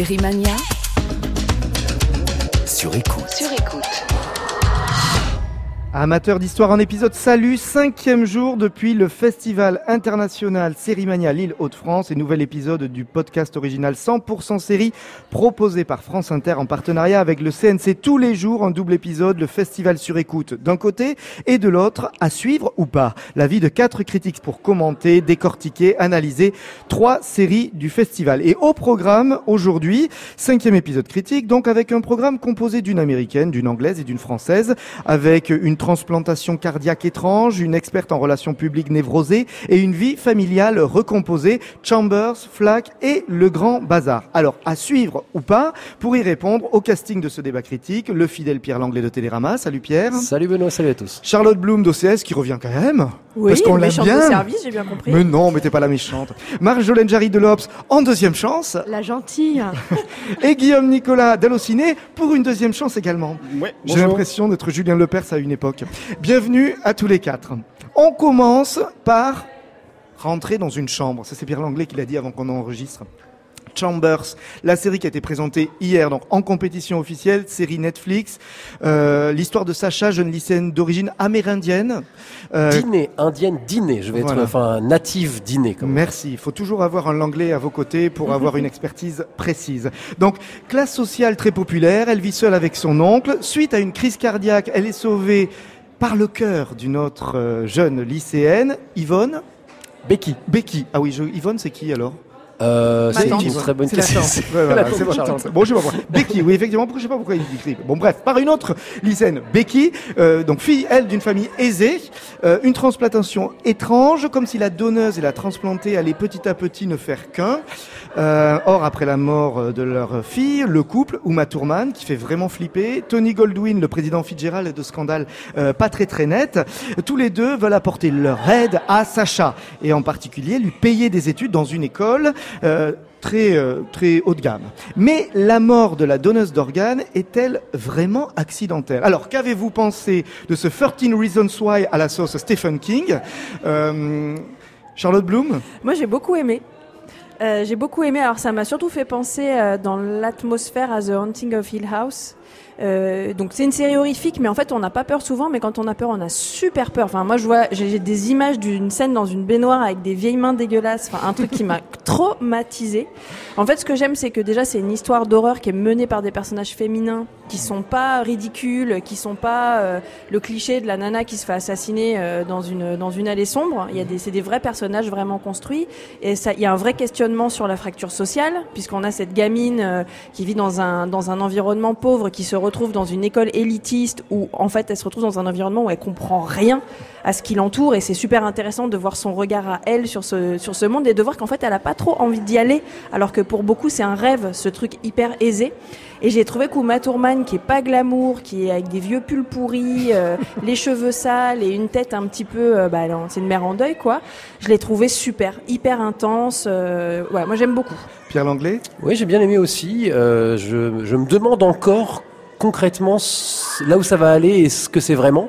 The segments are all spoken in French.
Série Mania. Sur écoute. Sur écoute. Amateurs d'histoire en épisode, salut, cinquième jour depuis le Festival international Sérimania Lille Hauts-de-France et nouvel épisode du podcast original 100% série proposé par France Inter en partenariat avec le CNC tous les jours, un double épisode, le Festival sur écoute d'un côté et de l'autre, à suivre ou pas. La vie de quatre critiques pour commenter, décortiquer, analyser trois séries du festival. Et au programme aujourd'hui, cinquième épisode critique, donc avec un programme composé d'une américaine, d'une anglaise et d'une française, avec une transplantation cardiaque étrange, une experte en relations publiques névrosée et une vie familiale recomposée, Chambers, Flack et le grand bazar. Alors, à suivre ou pas, pour y répondre au casting de ce débat critique, le fidèle Pierre Langlais de Télérama. Salut Pierre. Salut Benoît, salut à tous. Charlotte Bloom d'OCS qui revient quand même. Oui, parce qu'on l'aime méchante bien. de service, j'ai bien compris. Mais non, mais t'es pas la méchante. Marjolaine Jarry de l'Obs en deuxième chance. La gentille. Et Guillaume Nicolas d'Allociné pour une deuxième chance également. Ouais, J'ai l'impression d'être Julien Lepers à une époque. Bienvenue à tous les quatre. On commence par rentrer dans une chambre. Ça, c'est Pierre Langlais qui l'a dit avant qu'on enregistre. Chambers, la série qui a été présentée hier, donc en compétition officielle, série Netflix. Euh, L'histoire de Sacha, jeune lycéenne d'origine amérindienne. Euh, Dîner, indienne, dîner. Je vais être enfin native dîner. Comme Merci. Il faut toujours avoir un Langlais à vos côtés pour avoir une expertise précise. Donc, classe sociale très populaire. Elle vit seule avec son oncle. Suite à une crise cardiaque, elle est sauvée par le cœur d'une autre euh, jeune lycéenne, Yvonne. Becky. Becky. Ah oui, je- Yvonne, c'est qui alors? Euh, c'est une très bonne question. Ouais, voilà, tante. Bon, je sais pas pourquoi. Becky, oui, effectivement, je sais pas pourquoi il dit Bon, bref, par une autre lycéenne, Becky, euh, donc fille, elle, d'une famille aisée, euh, une transplantation étrange, comme si la donneuse et la transplantée allaient petit à petit ne faire qu'un. Euh, or, après la mort euh, de leur fille, le couple, Uma Thurman, qui fait vraiment flipper, Tony Goldwyn, le président Fitzgerald de Scandale, euh, pas très très net, tous les deux veulent apporter leur aide à Sacha, et en particulier lui payer des études dans une école euh, très euh, très haut de gamme. Mais la mort de la donneuse d'organes est-elle vraiment accidentelle Alors, qu'avez-vous pensé de ce 13 Reasons Why à la sauce Stephen King? Euh, Charlotte Bloom? Moi, j'ai beaucoup aimé. Euh, j'ai beaucoup aimé. Alors, ça m'a surtout fait penser euh, dans l'atmosphère à The Haunting of Hill House. Euh, donc c'est une série horrifique, mais en fait on n'a pas peur souvent, mais quand on a peur, on a super peur. Enfin moi je vois, j'ai j'ai des images d'une scène dans une baignoire avec des vieilles mains dégueulasses, enfin un truc qui m'a traumatisé. En fait ce que j'aime c'est que déjà c'est une histoire d'horreur qui est menée par des personnages féminins qui sont pas ridicules, qui sont pas euh, le cliché de la nana qui se fait assassiner euh, dans une dans une allée sombre. Il y a des c'est des vrais personnages vraiment construits. Et ça il y a un vrai questionnement sur la fracture sociale puisqu'on a cette gamine euh, qui vit dans un dans un environnement pauvre qui se retrouve dans une école élitiste où en fait elle se retrouve dans un environnement où elle comprend rien à ce qui l'entoure. Et c'est super intéressant de voir son regard à elle sur ce sur ce monde et de voir qu'en fait elle a pas trop envie d'y aller. Alors que pour beaucoup c'est un rêve ce truc hyper aisé et j'ai trouvé qu'Uma Thurman qui est pas glamour qui est avec des vieux pulls pourris euh, les cheveux sales et une tête un petit peu euh, bah non, c'est une mère en deuil quoi je l'ai trouvé super hyper intense euh, ouais moi j'aime beaucoup Pierre Langlais? Oui, j'ai bien aimé aussi. Euh, je, je me demande encore concrètement là où ça va aller et ce que c'est vraiment,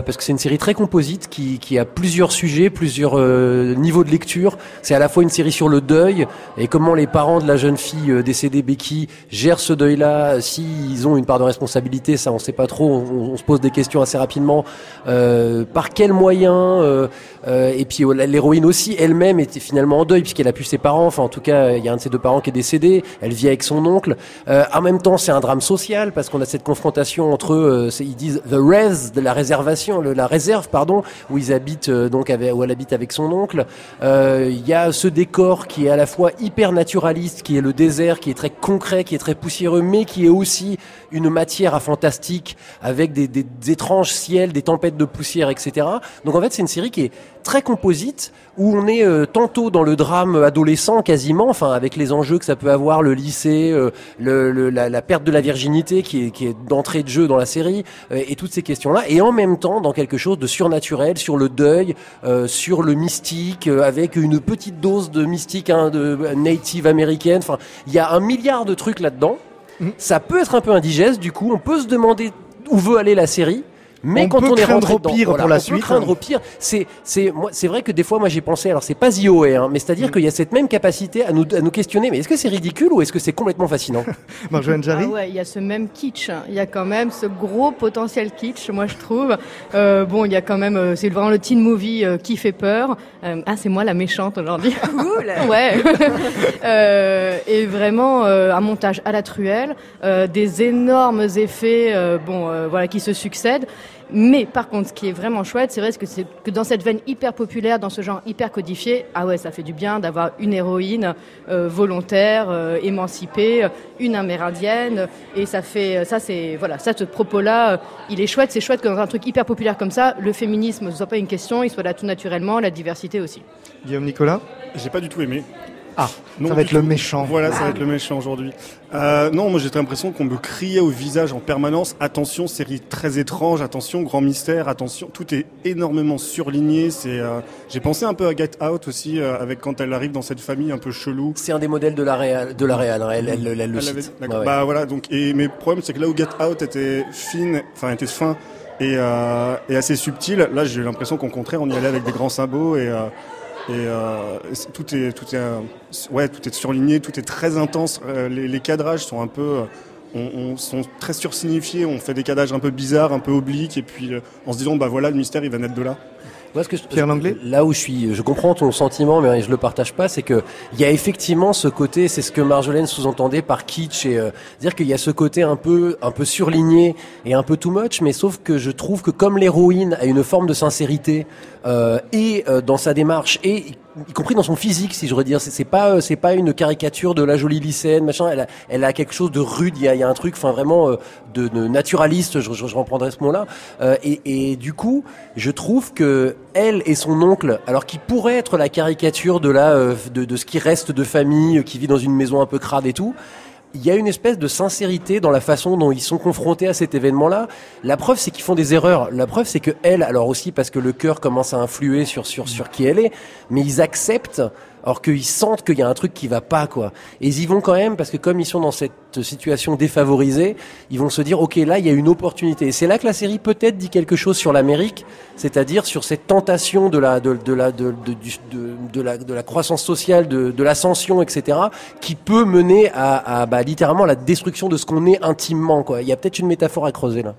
parce que c'est une série très composite qui, qui a plusieurs sujets, plusieurs euh, niveaux de lecture. C'est à la fois une série sur le deuil et comment les parents de la jeune fille euh, décédée Becky gèrent ce deuil-là. S'ils ont une part de responsabilité, ça on sait pas trop. On, se pose des questions assez rapidement. Euh, par quels moyens euh, euh, Et puis oh, l'héroïne aussi elle-même était finalement en deuil puisqu'elle a pu ses parents. Enfin en tout cas, il y a un de ses deux parents qui est décédé. Elle vit avec son oncle. Euh, en même temps, c'est un drame social parce qu'on a cette confrontation entre eux. euh, ils disent the res de la réservation, la réserve, pardon, où euh, donc où elle habite avec son oncle. Euh, Il y a ce décor qui est à la fois hyper naturaliste, qui est le désert, qui est très concret, qui est très poussiéreux, mais qui est aussi une matière à fantastique avec des, étranges ciels, des tempêtes de poussière, etc. Donc en fait, c'est une série qui est très composite où on est euh, tantôt dans le drame adolescent quasiment, enfin avec les enjeux que ça peut avoir, le lycée, euh, la, perte de la virginité qui est, d'entrée de jeu dans la série euh, et toutes ces questions-là, et en même temps dans quelque chose de surnaturel, sur le deuil, sur le mystique, avec une petite dose de mystique hein, de native américaine. Enfin, il y a un milliard de trucs là-dedans. Ça peut être un peu indigeste, du coup, on peut se demander où veut aller la série. Mais On quand peut on est craindre rentré au pire voilà, pour la on suite. Peut craindre au pire. C'est, c'est, moi, c'est vrai que des fois, moi, j'ai pensé. Alors, c'est pas ZOE, hein, mais c'est-à-dire Mm. qu'il y a cette même capacité à nous, à nous questionner. Mais est-ce que c'est ridicule ou est-ce que c'est complètement fascinant? Marjolaine Jarry Ah ouais, il y a ce même kitsch. hein. Il y a quand même ce gros potentiel kitsch, moi je trouve. Euh, bon, il y a quand même, euh, c'est vraiment le teen movie euh, qui fait peur. Euh, ah, c'est moi la méchante aujourd'hui. Cool. ouais. Euh, et vraiment euh, un montage à la truelle, euh, des énormes effets, euh, bon, euh, voilà, qui se succèdent. Mais par contre, ce qui est vraiment chouette, c'est vrai que c'est que dans cette veine hyper populaire, dans ce genre hyper codifié, ah ouais, ça fait du bien d'avoir une héroïne euh, volontaire, euh, émancipée, euh, une amérindienne, et ça fait, ça c'est, voilà, ça ce propos-là, euh, il est chouette. C'est chouette que dans un truc hyper populaire comme ça, le féminisme ne soit pas une question, il soit là tout naturellement, la diversité aussi. Guillaume Nicolas? J'ai pas du tout aimé. Ah, Non, ça va être le méchant. Voilà, ça va être le méchant aujourd'hui. Euh, non, moi j'ai l'impression qu'on me criait au visage en permanence attention, série très étrange, attention, grand mystère, attention. Tout est énormément surligné. C'est, euh, j'ai pensé un peu à Get Out aussi, euh, avec quand elle arrive dans cette famille un peu chelou. C'est un des modèles de la réal, de la réal. Elle, elle, elle, elle le cite. d'accord. Ouais, ouais. Bah voilà, donc et mais le problème c'est que là où Get Out était fine, enfin était fin et, euh, et assez subtil, là j'ai eu l'impression qu'au contraire on y allait avec des grands sabots et euh, et, euh, tout est tout est euh, ouais tout est surligné, tout est très intense. Euh, les, les cadrages sont un peu on, on- sont très sursignifiés, on fait des cadrages un peu bizarres, un peu obliques, et puis en se disant bah voilà le mystère il va naître de là. Moi, ce que je- Pierre Langlais Là où je suis, je comprends ton sentiment, mais je le partage pas, c'est que il y a effectivement ce côté, c'est ce que Marjolaine sous-entendait par kitsch, et euh, dire qu'il y a ce côté un peu, un peu surligné et un peu too much, mais sauf que je trouve que comme l'héroïne a une forme de sincérité euh, et euh, dans sa démarche et y compris dans son physique, si je veux dire, c'est pas, euh, c'est pas une caricature de la jolie lycéenne, machin. Elle a, elle a quelque chose de rude. Il y a, y a un truc, enfin vraiment euh, de, de naturaliste. Je, je, je reprendrai ce mot-là. Euh, et, et du coup, je trouve que elle et son oncle, alors qui pourrait être la caricature de la, euh, de, de ce qui reste de famille, qui vit dans une maison un peu crade et tout. Il y a une espèce de sincérité dans la façon dont ils sont confrontés à cet événement-là. La preuve, c'est qu'ils font des erreurs. La preuve, c'est que elle, alors aussi parce que le cœur commence à influer sur sur sur qui elle est, mais ils acceptent alors qu'ils sentent qu'il y a un truc qui va pas quoi. Et ils y vont quand même parce que comme ils sont dans cette situation défavorisée, ils vont se dire ok là il y a une opportunité. Et c'est là que la série peut-être dit quelque chose sur l'Amérique, c'est-à-dire sur cette tentation de la de, la de, la de la croissance sociale, de, l'ascension, etc. qui peut mener à, bah, littéralement la destruction de ce qu'on est intimement quoi. Il y a peut-être une métaphore à creuser là.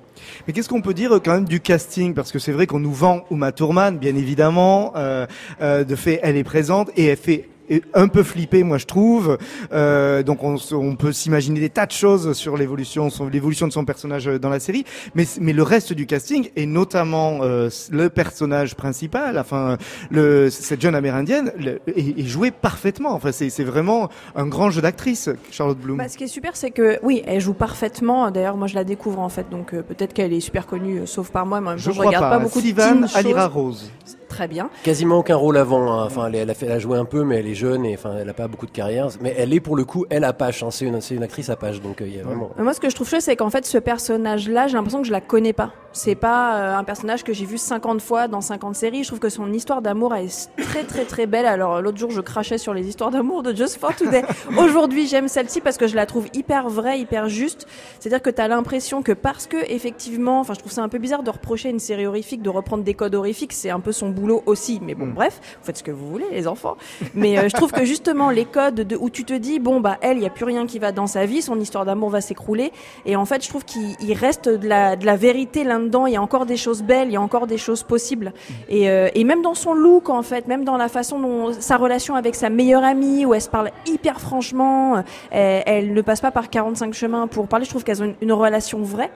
Mais qu'est-ce qu'on peut dire euh, quand même du casting? Parce que c'est vrai qu'on nous vend Uma Thurman, bien évidemment. Euh, euh, de fait, elle est présente et elle fait un peu flipper, moi je trouve. Euh, donc on, on peut s'imaginer des tas de choses sur l'évolution, l'évolution de son personnage euh, dans la série. Mais, mais le reste du casting et notamment euh, le personnage principal, enfin le, cette jeune amérindienne, le- est, est joué parfaitement. Enfin c'est c'est vraiment un grand jeu d'actrice, Charlotte Bloom. Bah, ce qui est super, c'est que oui, elle joue parfaitement. D'ailleurs, moi, je la découvre en fait, donc euh, peut-être qu'elle est super connue, euh, sauf par moi. Même je crois regarde pas. pas, beaucoup Sivan de Alira. Rose. Très bien. Quasiment aucun rôle avant. hein. Enfin, elle, elle a fait, elle a joué un peu, mais elle est jeune et enfin, elle a pas beaucoup de carrière. Mais elle est pour le coup, elle Apache. Hein. C'est une, c'est une actrice Apache, donc euh, il y a vraiment. Moi, ce que je trouve chouette, c'est qu'en fait, ce personnage-là, j'ai l'impression que je la connais pas. C'est pas euh, un personnage que j'ai vu 50 fois dans 50 séries. Je trouve que son histoire d'amour est très très très belle. Alors l'autre jour, je crachais sur les histoires d'amour de Just for Today. Aujourd'hui, j'aime celle-ci parce que je la trouve hyper vraie, hyper juste. C'est-à-dire que tu as l'impression que parce que effectivement, enfin, je trouve ça un peu bizarre de reprocher une série horrifique de reprendre des codes horrifiques. C'est un peu son boulot aussi. Mais bon, bref, vous faites ce que vous voulez, les enfants. Mais euh, je trouve que justement les codes de où tu te dis bon bah elle, il y a plus rien qui va dans sa vie, son histoire d'amour va s'écrouler. Et en fait, je trouve qu'il il reste de la, de la vérité là-dedans. Il y a encore des choses belles, il y a encore des choses possibles. Et, euh, et même dans son look, en fait, même dans la façon dont sa relation avec sa meilleure amie, où elle se parle hyper franchement, euh, elle, elle ne passe pas par 45 chemins pour parler. Je trouve qu'elles ont une, une relation vraie.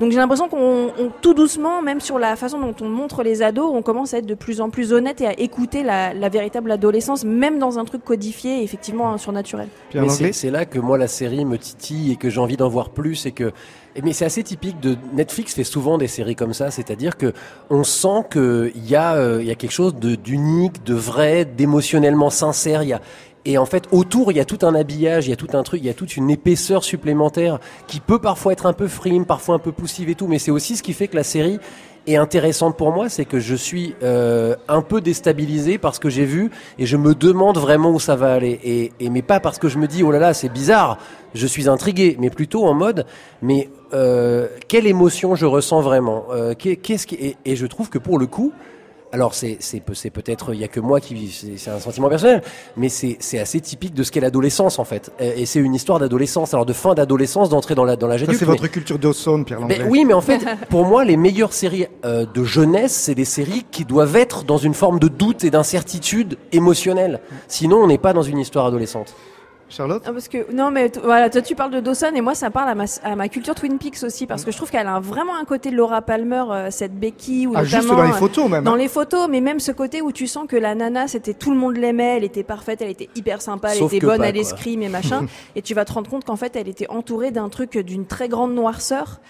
Donc j'ai l'impression qu'on on- tout doucement, même sur la façon dont on montre les ados, on commence à être de plus en plus honnête et à écouter la, la véritable adolescence, même dans un truc codifié, et effectivement surnaturel. C'est là que moi la série me titille et que j'ai envie d'en voir plus et que mais c'est assez typique de Netflix fait souvent des séries comme ça, c'est-à-dire que on sent que il y a euh, il y a quelque chose de d'unique, de vrai, d'émotionnellement sincère, il y a et en fait, autour, il y a tout un habillage, il y a tout un truc, il y a toute une épaisseur supplémentaire qui peut parfois être un peu frime, parfois un peu poussive et tout, mais c'est aussi ce qui fait que la série est intéressante pour moi, c'est que je suis euh, un peu déstabilisé par ce que j'ai vu et je me demande vraiment où ça va aller. Et, et mais pas parce que je me dis oh là là c'est bizarre, je suis intrigué, mais plutôt en mode mais euh, quelle émotion je ressens vraiment. Euh, Qu'est-ce qui et, et je trouve que pour le coup alors c'est peut-être il y a que moi qui c'est un sentiment personnel, mais c'est assez typique de ce qu'est l'adolescence en fait. Et, c'est une histoire d'adolescence, alors de fin d'adolescence, d'entrer dans la dans la C'est votre culture d'Ossone, Pierre Lambert. oui, mais en fait, pour moi, les meilleures séries euh, de jeunesse, c'est des séries qui doivent être dans une forme de doute et d'incertitude émotionnelle. Sinon, on n'est pas dans une histoire adolescente. Charlotte ah, parce que non mais voilà toi tu parles de Dawson et moi ça parle à ma, à ma culture Twin Peaks aussi parce que je trouve qu'elle a vraiment un côté de Laura Palmer euh, cette Becky ou ah, juste dans les photos même dans hein. les photos mais même ce côté où tu sens que la nana c'était tout le monde l'aimait elle était parfaite elle était hyper sympa elle était bonne à l'escrime et machin et tu vas te rendre compte qu'en fait elle était entourée d'un truc d'une très grande noirceur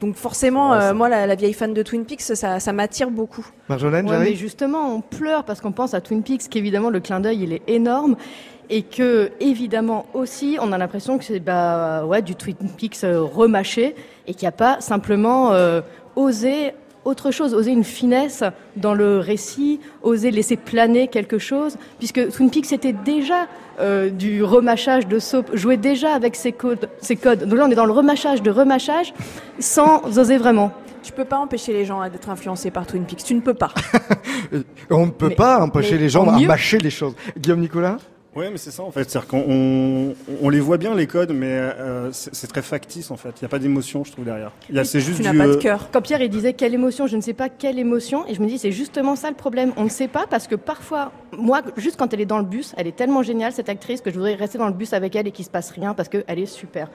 donc forcément, euh, moi, la, vieille fan de Twin Peaks, ça, ça m'attire beaucoup. Marjolaine, ouais, mais justement, on pleure parce qu'on pense à Twin Peaks, qu'évidemment le clin d'œil il est énorme et que évidemment aussi on a l'impression que c'est bah ouais du Twin Peaks euh, remâché et qu'il n'y a pas simplement euh, osé autre chose, oser une finesse dans le récit, oser laisser planer quelque chose, puisque Twin Peaks était déjà euh, du remâchage de soap, jouait déjà avec ses codes, ses codes. Donc là, on est dans le remâchage de remâchage, sans oser vraiment. Tu peux pas empêcher les gens d'être influencés par Twin Peaks. Tu ne peux pas. on ne peut pas empêcher les gens à mâcher les choses. Guillaume Nicolas? Oui, mais c'est ça en fait. C'est-à-dire qu'on on, les voit bien les codes, mais euh, c'est très factice en fait. Il n'y a pas d'émotion, je trouve derrière. Il c'est juste tu n'as pas de cœur. Quand Pierre il disait quelle émotion, je ne sais pas quelle émotion, et je me dis c'est justement ça le problème. On ne sait pas parce que parfois, moi, juste quand elle est dans le bus, elle est tellement géniale cette actrice que je voudrais rester dans le bus avec elle et qu'il se passe rien parce qu'elle est super.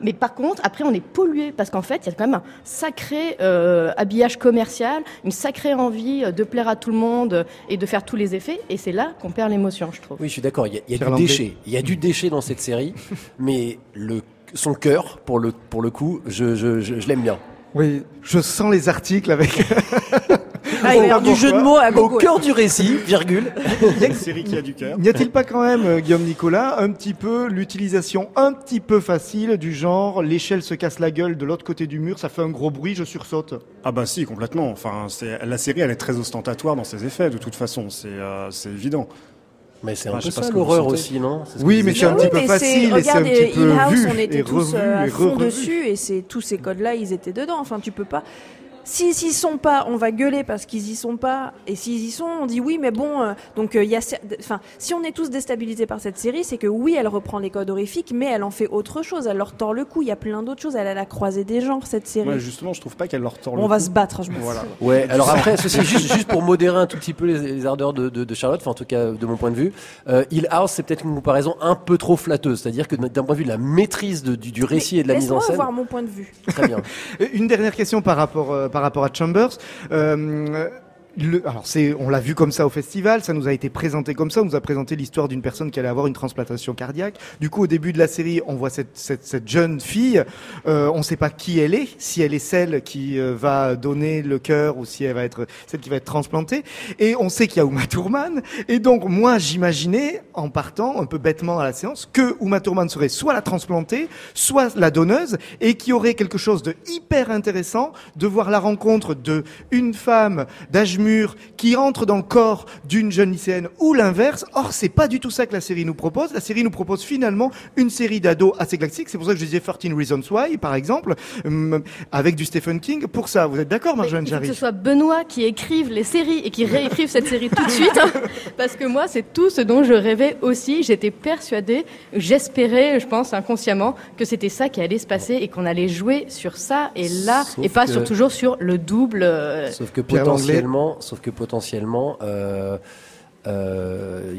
Mais par contre, après, on est pollué parce qu'en fait, il y a quand même un sacré euh, habillage commercial, une sacrée envie de plaire à tout le monde et de faire tous les effets, et c'est là qu'on perd l'émotion, je trouve. Oui, je suis d'accord. Il y a, du déchet. Il y a du déchet dans cette série, mais le, son cœur, pour le, pour le coup, je, je, je, je l'aime bien. Oui, je sens les articles avec. Ah, du jeu de mots à Au cœur du récit, virgule. Il y a une série qui a du cœur. N'y a-t-il pas quand même, euh, Guillaume Nicolas, un petit peu l'utilisation un petit peu facile du genre l'échelle se casse la gueule de l'autre côté du mur, ça fait un gros bruit, je sursaute Ah bah si, complètement. Enfin, la série, elle est très ostentatoire dans ses effets, de toute façon, c'est euh, évident. Mais c'est un peu ça l'horreur aussi, non? Oui, mais c'est un petit peu facile et c'est un petit peu vu on était tous euh, à fond dessus et c'est tous ces codes-là, ils étaient dedans. Enfin, tu peux pas. S'ils y sont pas, on va gueuler parce qu'ils y sont pas. Et s'ils y sont, on dit oui, mais bon. Euh, donc il euh, y a, enfin, si on est tous déstabilisés par cette série, c'est que oui, elle reprend les codes horrifiques, mais elle en fait autre chose. Elle leur tord le cou. Il y a plein d'autres choses. Elle a la croisée des genres cette série. Ouais, justement, je trouve pas qu'elle leur tord le on cou. On va se battre, je me voilà. Ouais. Alors après, ceci, juste, juste pour modérer un tout petit peu les, ardeurs de, de, de, Charlotte, enfin en tout cas de mon point de vue, euh, Hill House, c'est peut-être une comparaison un peu trop flatteuse. C'est-à-dire que d'un point de vue de la maîtrise de, du, du, récit et de la mise en scène. voir mon point de vue. Très bien. une dernière question par rapport euh, par rapport à Chambers. Euh, alors c'est, on l'a vu comme ça au festival, ça nous a été présenté comme ça, on nous a présenté l'histoire d'une personne qui allait avoir une transplantation cardiaque. Du coup, au début de la série, on voit cette, cette, cette jeune fille, euh, on ne sait pas qui elle est, si elle est celle qui euh, va donner le cœur ou si elle va être celle qui va être transplantée. Et on sait qu'il y a Uma Thurman. Et donc moi, j'imaginais, en partant un peu bêtement à la séance, que Uma Thurman serait soit la transplantée, soit la donneuse, et qu'il y aurait quelque chose de hyper intéressant de voir la rencontre de une femme d'âge qui rentre dans le corps d'une jeune lycéenne ou l'inverse. Or, c'est pas du tout ça que la série nous propose. La série nous propose finalement une série d'ados assez classique. C'est pour ça que je disais 13 Reasons Why, par exemple, euh, avec du Stephen King. Pour ça, vous êtes d'accord, Marjolaine Jarry Que ce soit Benoît qui écrive les séries et qui réécrive cette série tout de suite, hein. parce que moi, c'est tout ce dont je rêvais aussi. J'étais persuadée, j'espérais, je pense inconsciemment, que c'était ça qui allait se passer et qu'on allait jouer sur ça et là, et pas sur toujours sur le double. Euh, Sauf que potentiellement, sauf que potentiellement, euh, euh,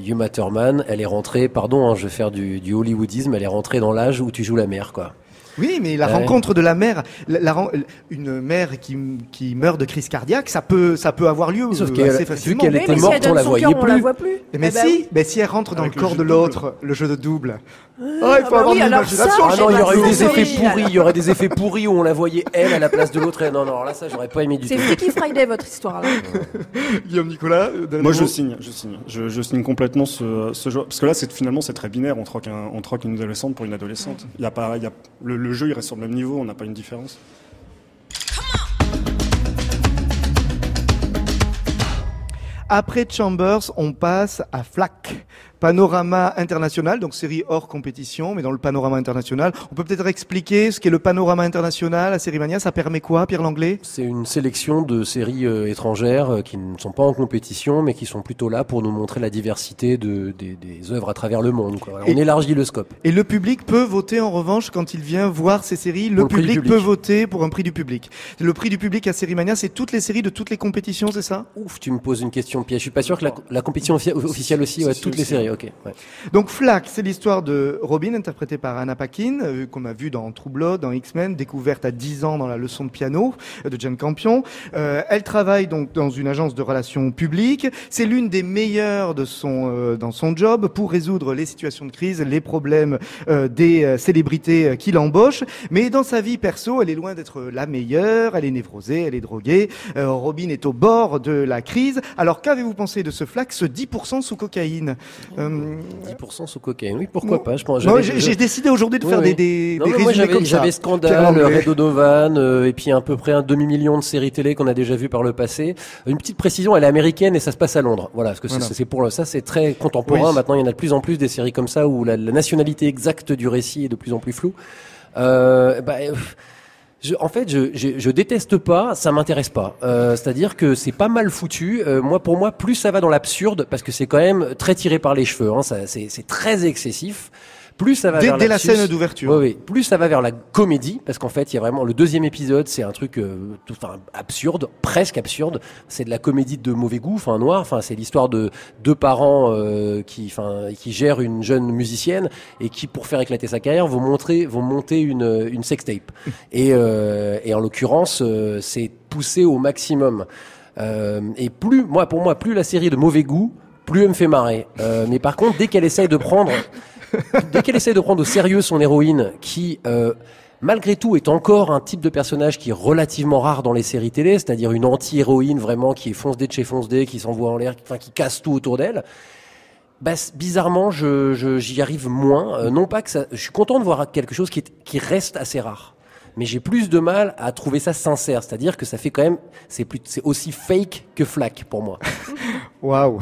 elle est rentrée, pardon, hein, je vais faire du, du hollywoodisme, elle est rentrée dans l'âge où tu joues la mère, quoi. Oui, mais la rencontre de la mère, la, une mère qui, qui, meurt de crise cardiaque, ça peut, ça peut avoir lieu Sauf assez facilement. Vu qu'elle était morte, on la voyait plus. la voit plus. Mais, eh ben si, mais si elle rentre dans le corps de l'autre, le jeu de double. Ah, oh, il faut ah avoir oui, l'imagination. Ah non, il y aurait eu des effets pourris. Il y aurait des effets pourris où on la voyait elle à la place de l'autre. Non, non, alors là, ça, j'aurais pas aimé du tout. C'est Freaky Friday, votre histoire, là. Guillaume Nicolas. Moi, je signe, je signe. Je, je signe complètement ce, ce jeu. Parce que là, c'est, finalement, c'est très binaire. On troque un, on troque une adolescente pour une adolescente. Il y a pas, il y a, le, le le jeu il reste sur le même niveau, on n'a pas une différence. Après Chambers, on passe à Flack. Panorama international, donc série hors compétition, mais dans le panorama international. On peut peut-être expliquer ce qu'est le panorama international à Sérimania. Ça permet quoi, Pierre Langlais? C'est une sélection de séries euh, étrangères euh, qui ne sont pas en compétition, mais qui sont plutôt là pour nous montrer la diversité de, des, des œuvres à travers le monde. Quoi. Et- on élargit le scope. Et le public peut voter en revanche quand il vient voir ces séries. Le public, peut voter pour un prix du public. Le prix du public à Sérimania, c'est toutes les séries de toutes les compétitions, c'est ça? Ouf, tu me poses une question piège. Je suis pas sûr que la, la compétition offi- officielle aussi, ouais, toutes les si. Ouais. Donc Flack, c'est l'histoire de Robin, interprétée par Anna Paquin, euh, qu'on a vu dans True dans X-Men, découverte à 10 ans dans la leçon de piano euh, de Jane Campion. Euh, elle travaille donc dans une agence de relations publiques. C'est l'une des meilleures de son euh, dans son job pour résoudre les situations de crise, les problèmes des célébrités qui l'embauchent. Mais dans sa vie perso, elle est loin d'être la meilleure. Elle est névrosée, elle est droguée. Robin est au bord de la crise. Alors qu'avez-vous pensé de ce Flack, ce 10% sous cocaïne? 10% sous cocaïne. Oui, pourquoi Non. pas Je pense. non, j'avais- j'ai décidé aujourd'hui de Oui, faire oui. des, des, Non, des mais moi j'avais j'avais Scandale, Langlais. Red O'Donovan, euh, et puis à peu près un demi-million de séries télé qu'on a déjà vues par le passé. Une petite précision, elle est américaine et ça se passe à Londres. Voilà, parce que c'est- Voilà. c'est pour ça c'est très contemporain. Oui. Maintenant, il y en a de plus en plus des séries comme ça où la, la nationalité exacte du récit est de plus en plus floue. Euh, bah, euh, je, en fait, je, je, je déteste pas, ça m'intéresse pas. Euh, C'est-à-dire que c'est pas mal foutu. Euh, moi, pour moi, plus ça va dans l'absurde, parce que c'est quand même très tiré par les cheveux. Hein, c'est très excessif. Plus ça va Dès, vers dès la l'absurde- scène d'ouverture. oui, oui. Plus ça va vers la comédie, parce qu'en fait, il y a vraiment le deuxième épisode, c'est un truc euh, tout, enfin, absurde, presque absurde. C'est de la comédie de mauvais goût, enfin noir. Enfin, c'est l'histoire de deux parents euh, qui, enfin, qui gèrent une jeune musicienne et qui, pour faire éclater sa carrière, vont montrer, vont monter une, une sextape. Et, euh, et en l'occurrence, euh, c'est poussé au maximum. Euh, et plus, moi, pour moi, plus la série de mauvais goût, plus elle me fait marrer. Euh, mais par contre, dès qu'elle essaye de prendre dès qu'elle essaie de prendre au sérieux son héroïne, qui euh, malgré tout est encore un type de personnage qui est relativement rare dans les séries télé, c'est-à-dire une anti-héroïne vraiment qui est fonce dé de chez fonce dé, qui s'envoie en l'air, qui- enfin qui casse tout autour d'elle. Bah, bizarrement, je- j'y arrive moins. Euh, non pas que ça, je suis content de voir quelque chose qui, est, qui reste assez rare. Mais j'ai plus de mal à trouver ça sincère, c'est-à-dire que ça fait quand même, c'est plus, c'est aussi fake que flac pour moi. Waouh,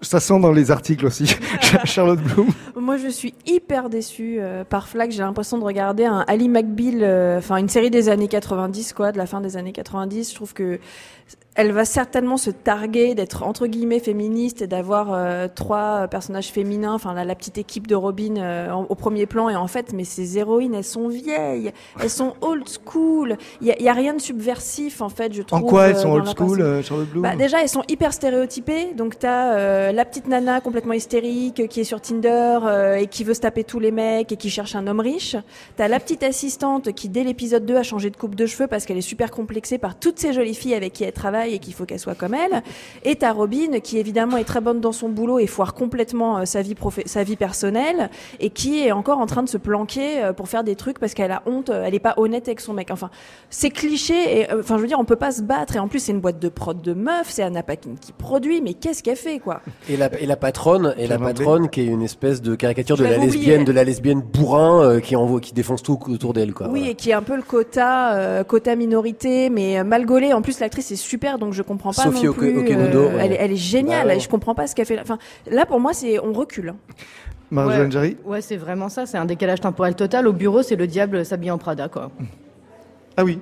ça sent dans les articles aussi. Charlotte Bloom. Moi, je suis hyper déçue euh, par Flack. J'ai l'impression de regarder un Ali McBeal, euh, enfin une série des années 90, quoi, de la fin des années 90. Je trouve que elle va certainement se targuer d'être entre guillemets féministe et d'avoir euh, trois personnages féminins, enfin la, la petite équipe de Robin euh, en- au premier plan. Et en fait, mais ces héroïnes, elles sont vieilles, elles sont old school. Il y a, il y a rien de subversif en fait, je trouve. En quoi elles euh, sont old school, euh, Charlotte Bloom Bah, déjà, elles sont hyper stéréotypées. Donc, t'as euh, la petite nana complètement hystérique euh, qui est sur Tinder euh, et qui veut se taper tous les mecs et qui cherche un homme riche. T'as la petite assistante qui, dès l'épisode 2, a changé de coupe de cheveux parce qu'elle est super complexée par toutes ces jolies filles avec qui elle travaille et qu'il faut qu'elle soit comme elle. Et t'as Robin qui, évidemment, est très bonne dans son boulot et foire complètement euh, sa, vie profé- sa vie personnelle et qui est encore en train de se planquer euh, pour faire des trucs parce qu'elle a honte, euh, elle est pas honnête avec son mec. Enfin, c'est cliché et euh, enfin je veux dire on peut pas se battre et en plus c'est une boîte de prod de meufs, c'est Anna Paquin qui produit mais qu'est-ce qu'elle fait quoi? Et la, et la patronne, et la patronne qui est une espèce de caricature de la lesbienne, de la lesbienne bourrin euh, qui envoie, qui défonce tout autour d'elle, quoi. Oui Voilà. et qui est un peu le quota euh, quota minorité mais mal gaulé. En plus l'actrice est super donc je comprends pas Sophie non plus. Okenudo, euh, ouais. elle, est- elle est géniale Bah ouais. je comprends pas ce qu'elle fait. là. Enfin là pour moi c'est on recule. Marjolaine Ouais. Jarry Ouais, c'est vraiment ça. C'est un décalage temporel total. Au bureau, c'est le diable s'habille en Prada, quoi. Ah oui,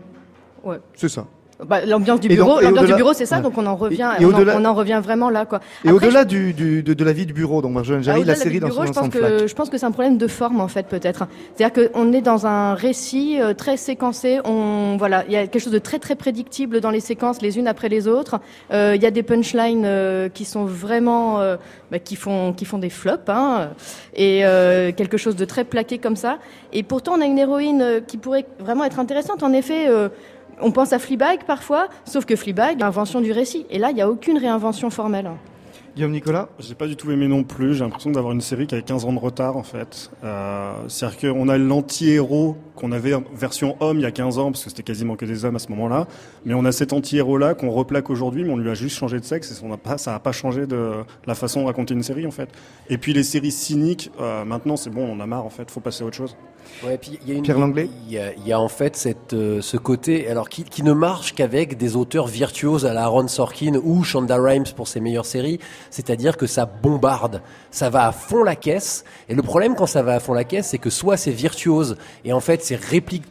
Ouais. c'est ça. Bah, l'ambiance du bureau, l'ambiance du bureau, c'est ça. Ouais. Donc on en revient, Et- et on, en- on en revient vraiment là, quoi. Et au-delà du, du- de, de la vie du bureau, donc Marjolaine Jarry, Ah, la de série dans son bureau, je pense que je pense que c'est un problème de forme en fait peut-être. C'est-à-dire qu'on est dans un récit euh, très séquencé. On voilà, il y a quelque chose de très très prédictible dans les séquences les unes après les autres. Euh, Il y a des punchlines euh, qui sont vraiment euh, bah, qui font qui font des flops hein, et euh, quelque chose de très plaqué comme ça. Et pourtant on a une héroïne qui pourrait vraiment être intéressante. En effet. On pense à Fleabag parfois, sauf que Fleabag, invention du récit. Et là, il n'y a aucune réinvention formelle. Guillaume Nicolas J'ai pas du tout aimé non plus. J'ai l'impression d'avoir une série qui a 15 ans de retard en fait. Euh, C'est-à-dire qu'on a l'anti-héros qu'on avait en version homme il y a 15 ans parce que c'était quasiment que des hommes à ce moment-là. Mais on a cet anti-héros là qu'on replaque aujourd'hui, mais on lui a juste changé de sexe et on n'a pas, ça n'a pas changé de la façon de raconter une série en fait. Et puis les séries cyniques, euh, maintenant c'est bon, on en a marre en fait. Faut passer à autre chose. Ouais, puis il y a une- Pierre Langlais Il y a, il y a en fait cette, euh, ce côté, alors qui, qui ne marche qu'avec des auteurs virtuoses à la Aaron Sorkin ou Shonda Rhimes pour ses meilleures séries, c'est-à-dire que ça bombarde, ça va à fond la caisse. Et le problème quand ça va à fond la caisse, c'est que soit c'est virtuose et en fait c'est réplique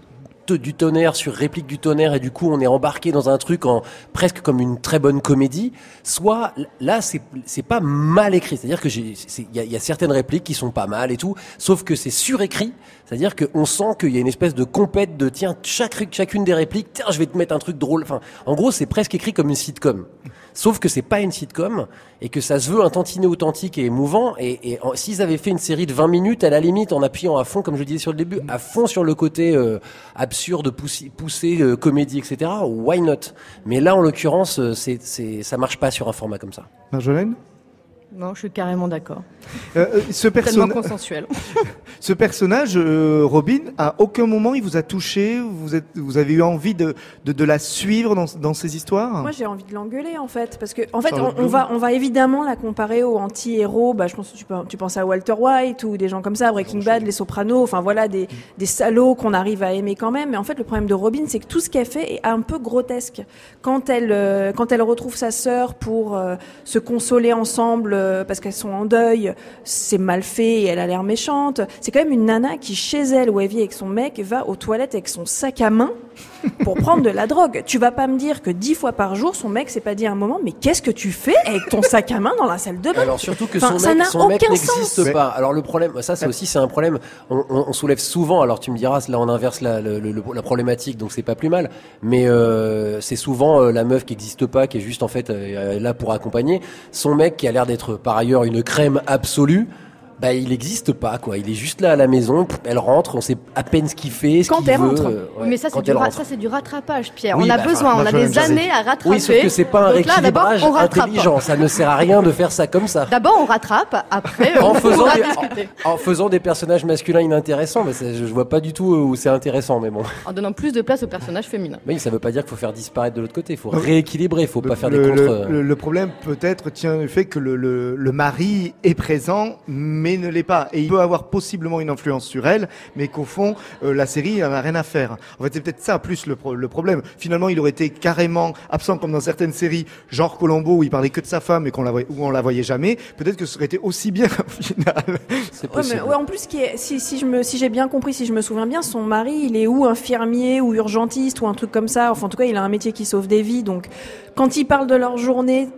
du tonnerre sur réplique du tonnerre et du coup on est embarqué dans un truc en presque comme une très bonne comédie soit là c'est c'est pas mal écrit. C'est à dire que j'ai c'est- il y a, il y a certaines répliques qui sont pas mal et tout sauf que c'est surécrit. C'est à dire qu'on sent qu'il y a une espèce de compète de tiens chaque chacune des répliques tiens je vais te mettre un truc drôle. Enfin en gros c'est presque écrit comme une sitcom Sauf que c'est pas une sitcom et que ça se veut un tantinet authentique et émouvant. Et, et s'ils avaient fait une série de 20 minutes, à la limite, en appuyant à fond, comme je disais sur le début, à fond sur le côté euh, absurde, poussé, poussé euh, comédie, etc. Why not? Mais là, en l'occurrence, euh, c'est, c'est, ça marche pas sur un format comme ça. Marjolaine? Non, je suis carrément d'accord. Euh, euh, ce, Tellement perso- consensuel. ce personnage, euh, Robin, à aucun moment il vous a touché, vous, êtes, vous avez eu envie de, de, de la suivre dans, dans ces histoires? Moi, j'ai envie de l'engueuler en fait, parce que en fait, on, va, on va évidemment la comparer aux anti-héros. Bah, je pense que tu, tu penses à Walter White ou des gens comme ça, Breaking Bad, Les Sopranos. Enfin voilà, des, des salauds qu'on arrive à aimer quand même. Mais en fait, le problème de Robin, c'est que tout ce qu'elle fait est un peu grotesque. Quand elle, euh, quand elle retrouve sa sœur pour euh, se consoler ensemble euh, parce qu'elles sont en deuil, c'est mal fait et elle a l'air méchante. C'est quand même une nana qui, chez elle, où elle vit avec son mec, va aux toilettes avec son sac à main pour prendre de la drogue. Tu vas pas me dire que dix fois par jour, son mec s'est pas dit à un moment, mais qu'est-ce que tu fais avec ton sac à main dans la salle de bain? Alors surtout que Enfin, son ça mec, son mec n'existe pas. Alors le problème, ça c'est aussi c'est un problème. On, on- on soulève souvent. Alors tu me diras, là on inverse la, le- le- la problématique, donc c'est pas plus mal. Mais euh, c'est souvent euh, la meuf qui n'existe pas, qui est juste en fait euh, là pour accompagner. Son mec qui a l'air d'être par ailleurs une crème absolue. Bah, il n'existe pas, quoi. Il est juste là à la maison. Elle rentre, on sait à peine ce qu'il fait, ce Quand qu'il elle veut. rentre. euh, ouais, mais ça, c'est du, ra- du rattrapage, Pierre. Oui, on a bah, besoin, on a des années à rattraper. Oui, sauf que c'est pas un Donc rééquilibrage intelligent. Ça ne sert à rien de faire ça comme ça. D'abord, on rattrape, après, en on faisant, des, en, en faisant des personnages masculins inintéressants, mais c'est- je, je vois pas du tout où c'est intéressant, mais bon. En donnant plus de place aux personnages féminins. Oui, ça veut pas dire qu'il faut faire disparaître de l'autre côté, il faut rééquilibrer, il faut pas faire le, des contre. le- euh, le- problème peut-être tient au fait que le mari est présent mais ne l'est pas et il peut avoir possiblement une influence sur elle mais qu'au fond euh, la série n'en a rien à faire. En fait c'est peut-être ça plus le, pro- le problème. Finalement il aurait été carrément absent comme dans certaines séries genre Colombo où il parlait que de sa femme et qu'on la voyait, où on la voyait jamais. Peut-être que ce serait été aussi bien au final. c'est Ouais, mais possible. ouais, en plus, ce qui est, si, si je me, si j'ai bien compris, si je me souviens bien, son mari, il est ou infirmier ou urgentiste ou un truc comme ça. Enfin, en tout cas, il a un métier qui sauve des vies. Donc, quand il parle de leur journée,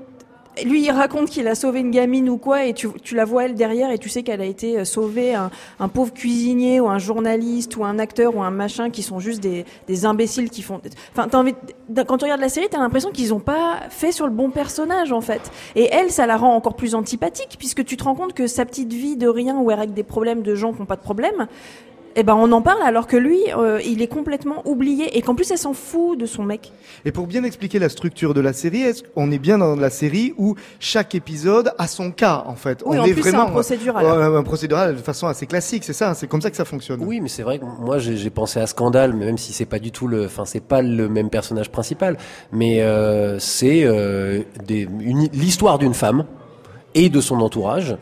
lui, il raconte qu'il a sauvé une gamine ou quoi, et tu, tu la vois elle derrière, et tu sais qu'elle a été euh, sauvée un, un pauvre cuisinier ou un journaliste ou un acteur ou un machin qui sont juste des, des imbéciles qui font. Enfin, t'as envie. Quand tu regardes la série, t'as l'impression qu'ils ont pas fait sur le bon personnage en fait. Et elle, ça la rend encore plus antipathique puisque tu te rends compte que sa petite vie de rien où elle règle des problèmes de gens qui n'ont pas de problème. Eh ben, on en parle alors que lui, euh, il est complètement oublié et qu'en plus, elle s'en fout de son mec. Et pour bien expliquer la structure de la série, est-ce qu'on est bien dans la série où chaque épisode a son cas en fait? Oui, On en est plus, c'est vraiment un procédural. Ouais, un procédural de façon assez classique, c'est ça, c'est comme ça que ça fonctionne. Oui, mais c'est vrai que moi j'ai j'ai pensé à Scandale, même si c'est pas du tout le, enfin c'est pas le même personnage principal, mais euh, c'est euh, des- une- l'histoire d'une femme et de son entourage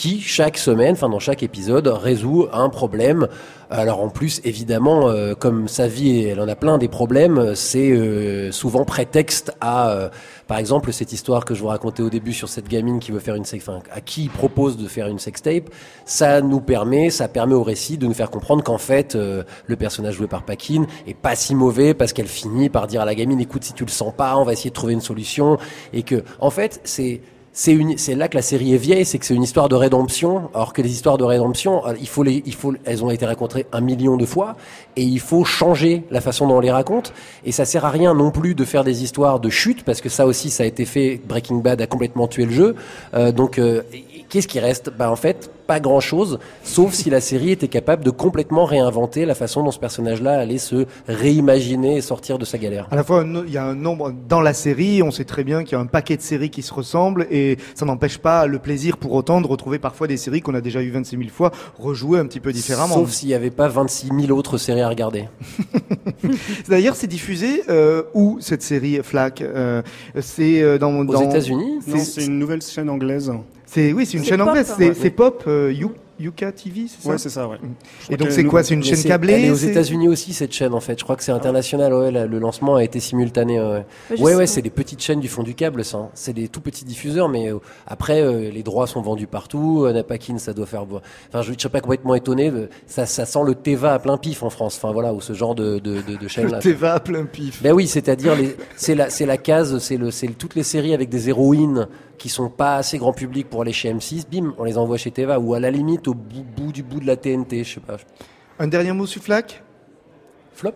qui chaque semaine, enfin dans chaque épisode, résout un problème. Alors en plus, évidemment, euh, comme sa vie, elle en a plein des problèmes, c'est euh, souvent prétexte à, euh, par exemple, cette histoire que je vous racontais au début sur cette gamine qui veut faire une sex, enfin, à qui il propose de faire une sextape. Ça nous permet, ça permet au récit de nous faire comprendre qu'en fait, euh, le personnage joué par Paquin est pas si mauvais parce qu'elle finit par dire à la gamine, écoute, si tu le sens pas, on va essayer de trouver une solution, et que, en fait, c'est c'est une, c'est là que la série est vieille, c'est que c'est une histoire de rédemption. Alors que les histoires de rédemption, euh, il faut les, il faut, elles ont été racontées un million de fois, et il faut changer la façon dont on les raconte. Et ça sert à rien non plus de faire des histoires de chute, parce que ça aussi, ça a été fait. Breaking Bad a complètement tué le jeu. Euh, donc, euh, qu'est-ce qui reste Bah en fait, pas grand-chose, sauf si la série était capable de complètement réinventer la façon dont ce personnage-là allait se réimaginer et sortir de sa galère. À la fois, il y a un nombre dans la série, on sait très bien qu'il y a un paquet de séries qui se ressemblent et ça n'empêche pas le plaisir pour autant de retrouver parfois des séries qu'on a déjà eu 26 000 fois rejouées un petit peu différemment. Sauf s'il n'y avait pas 26 000 autres séries à regarder. D'ailleurs, c'est diffusé euh, où cette série Flack euh, C'est euh, dans, Aux dans- États-Unis? Non, c'est une nouvelle chaîne anglaise. C'est oui, c'est une chaîne Pop, anglaise. hein. C'est Ouais. c'est Pop euh, You. Yuka TV, c'est ça Ouais, c'est ça, ouais. Et donc c'est quoi? C'est une chaîne câblée? Elle est aux États-Unis aussi cette chaîne en fait. Je crois que c'est international. Ouais, la- le lancement a été simultané. Ouais, ouais, c'est des petites chaînes du fond du câble, ça. hein. C'est des tout petits diffuseurs, mais euh, après euh, les droits sont vendus partout. Euh, Napakin, ça doit faire. Enfin, je ne serais pas complètement étonné. euh, Ça, ça sent le Teva à plein pif en France. Enfin voilà, ou ce genre de, de, de, de chaîne là. Le Teva à plein pif. Ben oui, c'est-à-dire les- c'est la c'est la case, c'est le c'est toutes les séries avec des héroïnes qui sont pas assez grand public pour aller chez M6. Bim, on les envoie chez Teva ou à la limite au bout, bout du bout de la TNT, je sais pas. Un dernier mot, Souflac Flop.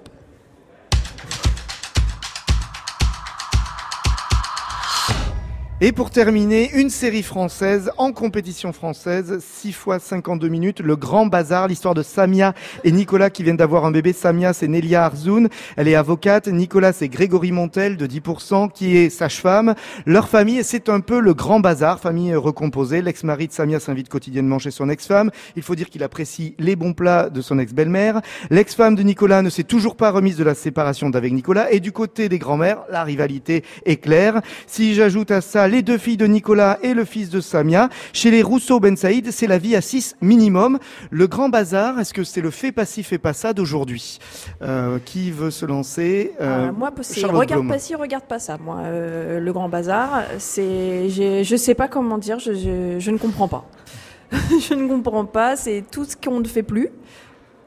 Et pour terminer, une série française en compétition française, 6 fois 52 minutes, Le Grand Bazar, l'histoire de Samia et Nicolas qui viennent d'avoir un bébé. Samia, c'est Nelia Arzoun, elle est avocate. Nicolas, c'est Grégory Montel de 10%, qui est sage-femme. Leur famille, c'est un peu le Grand Bazar, famille recomposée. L'ex-mari de Samia s'invite quotidiennement chez son ex-femme. Il faut dire qu'il apprécie les bons plats de son ex-belle-mère. L'ex-femme de Nicolas ne s'est toujours pas remise de la séparation d'avec Nicolas. Et du côté des grands-mères, la rivalité est claire. Si j'ajoute à ça les deux filles de Nicolas et le fils de Samia, chez les Rousseau Ben Saïd, c'est la vie à 6 minimum. Le grand bazar, est-ce que c'est le fait pas ci, fait pas ça d'aujourd'hui? Euh, Qui veut se lancer Euh, Ah, moi, c'est regarde pas ci, regarde pas ça. Moi, euh, le grand bazar, c'est, je sais pas comment dire, je, je, je ne comprends pas. je ne comprends pas. C'est tout ce qu'on ne fait plus.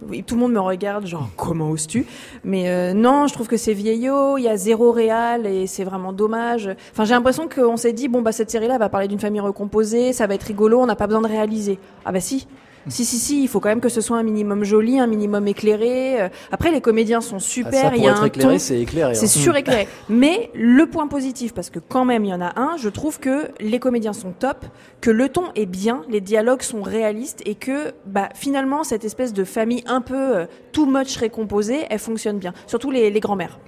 Oui, tout le monde me regarde, genre comment oses-tu? Mais euh, non, je trouve que c'est vieillot. Il y a zéro réal et c'est vraiment dommage. Enfin, j'ai l'impression qu'on s'est dit bon bah cette série-là va parler d'une famille recomposée, ça va être rigolo, on n'a pas besoin de réaliser. Ah bah si. Si, si, si, il faut quand même que ce soit un minimum joli, un minimum éclairé. Euh, Après, les comédiens sont Ah, super, ça il pour y a être un éclairé, ton. c'est éclairé. C'est hein. suréclairé. Mais le point positif, parce que quand même il y en a un, je trouve que les comédiens sont top, que le ton est bien, les dialogues sont réalistes et que bah, finalement cette espèce de famille un peu euh, too much récomposée, elle fonctionne bien. Surtout les, les grands-mères.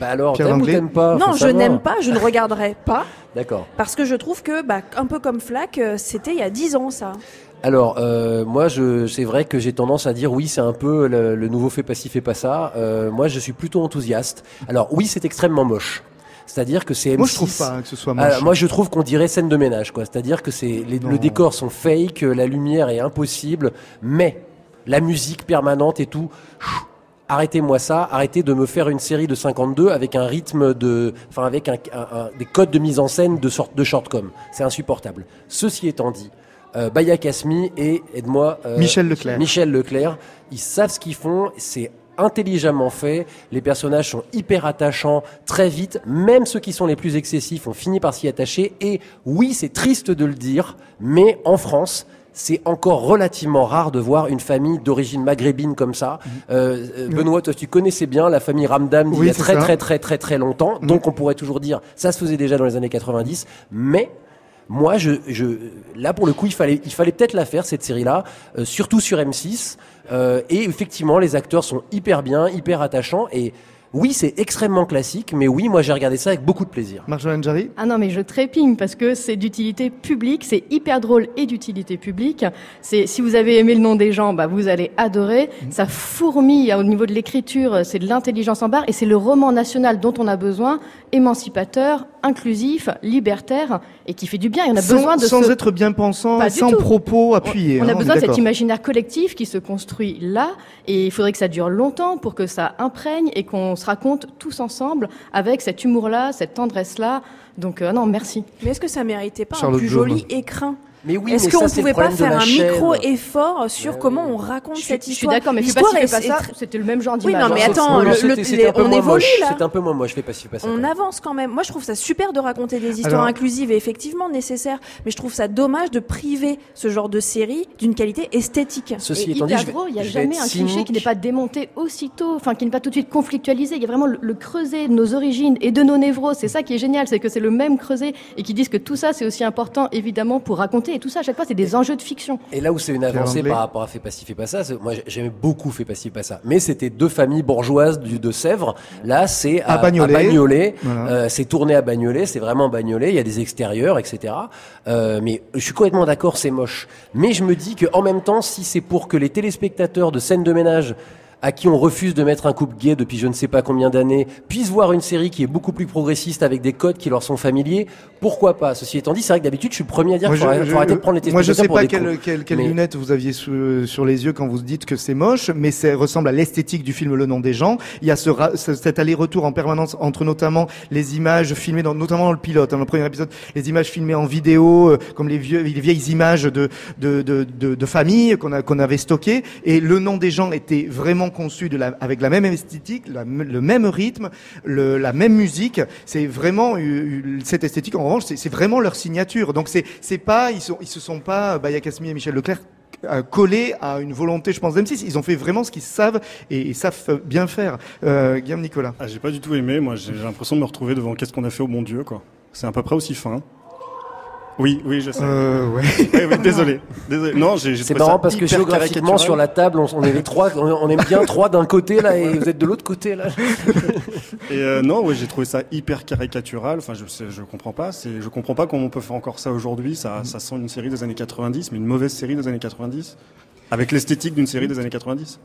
Bah alors, Pierre t'aimes ou t'aimes pas non, je n'aime pas, je ne regarderai pas, D'accord. parce que je trouve que, bah, un peu comme Flack, euh, c'était il y a 10 ans ça. Alors, euh, moi, je, c'est vrai que j'ai tendance à dire oui, c'est un peu le, le nouveau fait pas ci, fait pas ça. Euh, moi, je suis plutôt enthousiaste. Alors, oui, c'est extrêmement moche. C'est-à-dire que c'est M6. Moi, je trouve pas hein, que ce soit moche. Ah, moi, je trouve qu'on dirait scène de ménage, quoi. C'est-à-dire que c'est le décor sont fake, la lumière est impossible, mais la musique permanente et tout. Arrêtez-moi ça, arrêtez de me faire une série de 52 avec un rythme de, enfin avec un, un- un- des codes de mise en scène de sorte de shortcom. C'est insupportable. Ceci étant dit, euh, Baya Kasmi et aide-moi euh, Michel Leclerc. Michel Leclerc, ils savent ce qu'ils font, c'est intelligemment fait, les personnages sont hyper attachants très vite, même ceux qui sont les plus excessifs ont fini par s'y attacher et oui, c'est triste de le dire, mais en France, c'est encore relativement rare de voir une famille d'origine maghrébine comme ça. Euh, euh, Benoît, toi, tu connaissais bien la famille Ramdam d'il Oui, y a très, ça. très très très très longtemps. Donc on pourrait toujours dire ça se faisait déjà dans les années 90, mais moi, je, je, là pour le coup, il fallait, il fallait peut-être la faire cette série-là, euh, surtout sur M6. Euh, et effectivement, les acteurs sont hyper bien, hyper attachants. Et oui, c'est extrêmement classique, mais oui, moi j'ai regardé ça avec beaucoup de plaisir. Marjolaine Jarry Ah non, mais je trépigne parce que c'est d'utilité publique, c'est hyper drôle et d'utilité publique. C'est si vous avez aimé le nom des gens, bah vous allez adorer. Ça fourmille au niveau de l'écriture, c'est de l'intelligence en barre et c'est le roman national dont on a besoin, émancipateur, inclusif, libertaire et qui fait du bien. Et on a sans, besoin de sans ce... être bien pensant, Pas sans propos appuyés. On hein, a est besoin de cet imaginaire collectif qui se construit là, et il faudrait que ça dure longtemps pour que ça imprègne et qu'on se raconte tous ensemble avec cet humour-là, cette tendresse-là. Donc euh, non, merci. Mais est-ce que ça méritait pas Charlotte un plus Blum. joli écrin? Mais oui, Est-ce qu'on c'est pouvait pas faire un micro effort sur comment oui. on raconte Je cette je suis histoire d'accord, mais fais pas fais est- pas ça. tr- C'était le même genre Oui, d'image. non, mais attends, Non, le- le- on évolue, moche. là. C'était un peu moins moche, je fais pas, je fais pas ça. On avance quand même. Moi, je trouve ça super de raconter des histoires Alors- inclusives et effectivement nécessaires. Mais je trouve ça dommage de priver ce genre de série d'une qualité esthétique. Ceci Et étant dit, il n'y a jamais un cliché qui n'est pas démonté aussitôt, enfin qui n'est pas tout de suite conflictualisé. Il y a vraiment le, le creuset de nos origines et de nos névroses. C'est ça qui est génial, c'est que c'est le même creuset et qui disent que tout ça c'est aussi important évidemment pour raconter. Et tout ça à chaque fois c'est des enjeux de fiction. Et là où c'est une avancée par rapport à Fais pas ci, fais pas ça, moi j'aimais beaucoup Fais pas ci, fais pas ça. Mais c'était deux familles bourgeoises du, de Sèvres. Là, c'est à, À Bagnolet. Bagnolet. Voilà. Euh, c'est tourné à Bagnolet, c'est vraiment Bagnolet. Il y a des extérieurs, etc. Euh, mais je suis complètement d'accord, c'est moche. Mais je me dis que en même temps, si c'est pour que les téléspectateurs de scène de ménage à qui on refuse de mettre un couple gay depuis je ne sais pas combien d'années puissent voir une série qui est beaucoup plus progressiste avec des codes qui leur sont familiers, pourquoi pas? Ceci étant dit, c'est vrai que d'habitude, je suis le premier à dire qu'il faut, arrêter de prendre les Moi, je sais pas quelles quelle, quelle lunettes vous aviez sur les yeux quand vous dites que c'est moche, mais ça ressemble à l'esthétique du film Le Nom des gens. Il y a ce, cet aller-retour en permanence entre notamment les images filmées, dans, notamment dans le pilote, dans le premier épisode, les images filmées en vidéo, euh, comme les, vieux, les vieilles images de, de, de, de, de famille qu'on qu'on avait stockées. Et Le Nom des gens était vraiment conçu de la, avec la même esthétique, le même rythme, la même musique. C'est vraiment cette esthétique. En revanche, c'est vraiment leur signature. Donc c'est pas ils sont ils se sont pas Baya Kasmi et Michel Leclerc euh, collés à une volonté, je pense, d'M6. Ils ont fait vraiment ce qu'ils savent et, savent bien faire. Euh, Guillaume Nicolas. Ah, j'ai pas du tout aimé. Moi, j'ai l'impression de me retrouver devant qu'est-ce qu'on a fait au bon Dieu, quoi. C'est à peu près aussi fin. Oui, oui, je sais. Euh, ouais. désolé. désolé. Non, j'ai. C'est marrant parce que géographiquement sur la table, on, est trois, on aime bien trois d'un côté là et vous êtes de l'autre côté là. et euh, non, ouais, j'ai trouvé ça hyper caricatural. Enfin, je je comprends pas. C'est, je comprends pas comment on peut faire encore ça aujourd'hui. Ça, ça sent une série des années 90, mais une mauvaise série des années 90, avec l'esthétique d'une série des années 90.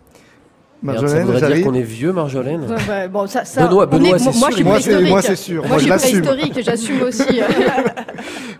Marjolaine, ça voudrait dire qu'on est vieux, Marjolaine. bon, ça, ça, Benoît, Benoît est, moi, je suis préhistorique. Moi, c'est sûr. Moi, je suis préhistorique, j'assume aussi.